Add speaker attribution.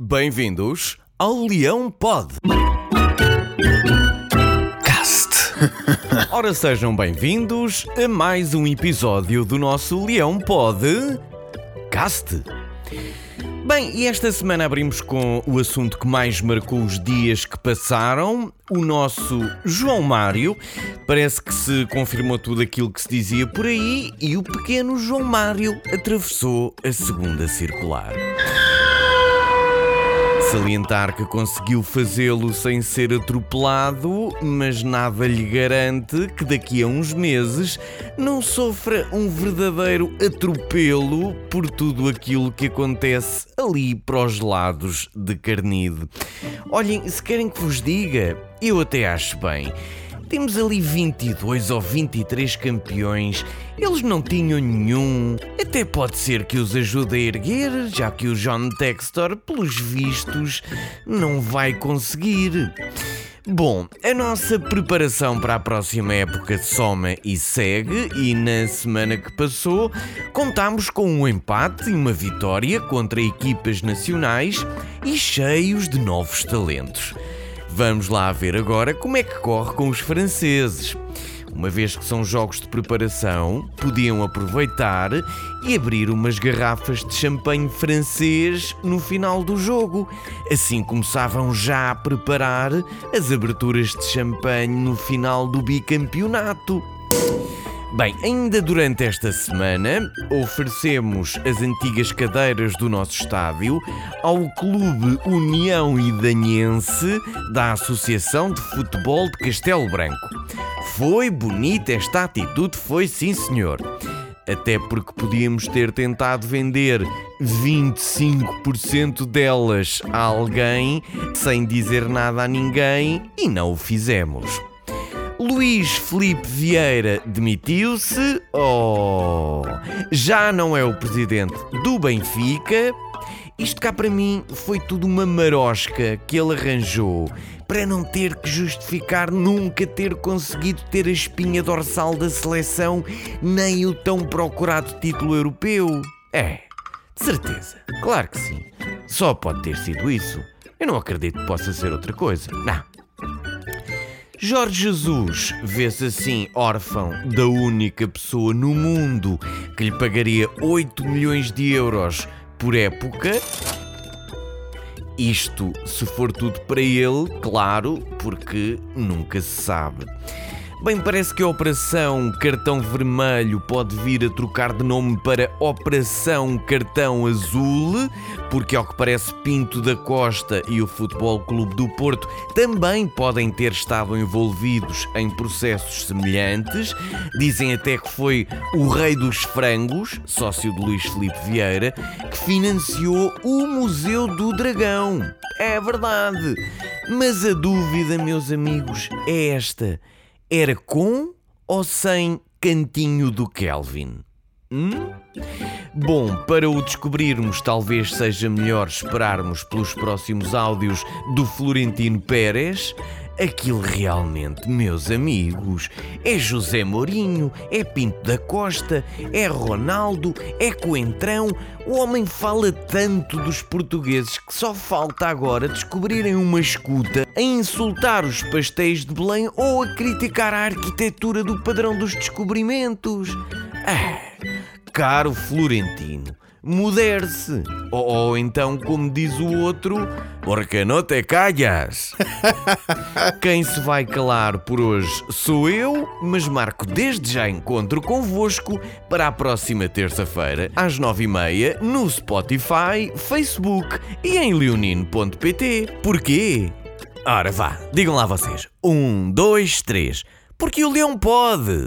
Speaker 1: Bem-vindos ao Leão Pod. Cast. Ora, sejam bem-vindos a mais um episódio do nosso Leão Pod. Cast. Bem, e esta semana abrimos com o assunto que mais marcou os dias que passaram. O nosso João Mário. Parece que se confirmou tudo aquilo que se dizia por aí e o pequeno João Mário atravessou a segunda circular. Salientar que conseguiu fazê-lo sem ser atropelado, mas nada lhe garante que daqui a uns meses não sofra um verdadeiro atropelo por tudo aquilo que acontece ali para os lados de Carnide. Olhem, se querem que vos diga, eu até acho bem. Temos ali 22 ou 23 campeões, eles não tinham nenhum. Até pode ser que os ajude a erguer, já que o John Textor, pelos vistos, não vai conseguir. Bom, a nossa preparação para a próxima época soma e segue, e na semana que passou contámos com um empate e uma vitória contra equipas nacionais e cheios de novos talentos. Vamos lá ver agora como é que corre com os franceses. Uma vez que são jogos de preparação, podiam aproveitar e abrir umas garrafas de champanhe francês no final do jogo. Assim começavam já a preparar as aberturas de champanhe no final do bicampeonato. Bem, ainda durante esta semana oferecemos as antigas cadeiras do nosso estádio ao Clube União Idanhense da Associação de Futebol de Castelo Branco. Foi bonita esta atitude, foi sim senhor. Até porque podíamos ter tentado vender 25% delas a alguém sem dizer nada a ninguém e não o fizemos. Luís Felipe Vieira demitiu-se. Oh, já não é o presidente do Benfica. Isto cá para mim foi tudo uma marosca que ele arranjou para não ter que justificar nunca ter conseguido ter a espinha dorsal da seleção nem o tão procurado título europeu. É, de certeza, claro que sim. Só pode ter sido isso. Eu não acredito que possa ser outra coisa. Não. Jorge Jesus vê-se assim órfão da única pessoa no mundo que lhe pagaria 8 milhões de euros por época. Isto se for tudo para ele, claro, porque nunca se sabe. Bem, parece que a Operação Cartão Vermelho pode vir a trocar de nome para Operação Cartão Azul, porque, ao que parece, Pinto da Costa e o Futebol Clube do Porto também podem ter estado envolvidos em processos semelhantes. Dizem até que foi o Rei dos Frangos, sócio de Luís Felipe Vieira, que financiou o Museu do Dragão. É verdade. Mas a dúvida, meus amigos, é esta era com ou sem cantinho do Kelvin? Hum? Bom, para o descobrirmos, talvez seja melhor esperarmos pelos próximos áudios do Florentino Pérez. Aquilo realmente, meus amigos, é José Mourinho, é Pinto da Costa, é Ronaldo, é Coentrão. O homem fala tanto dos portugueses que só falta agora descobrirem uma escuta a insultar os pastéis de Belém ou a criticar a arquitetura do padrão dos descobrimentos. Ah, caro Florentino modere-se. Ou, ou, então, como diz o outro, porque não te calhas. Quem se vai calar por hoje sou eu, mas marco desde já encontro convosco para a próxima terça-feira, às nove e meia, no Spotify, Facebook e em leonino.pt. Porquê? Ora vá, digam lá vocês. Um, dois, três. Porque o leão pode.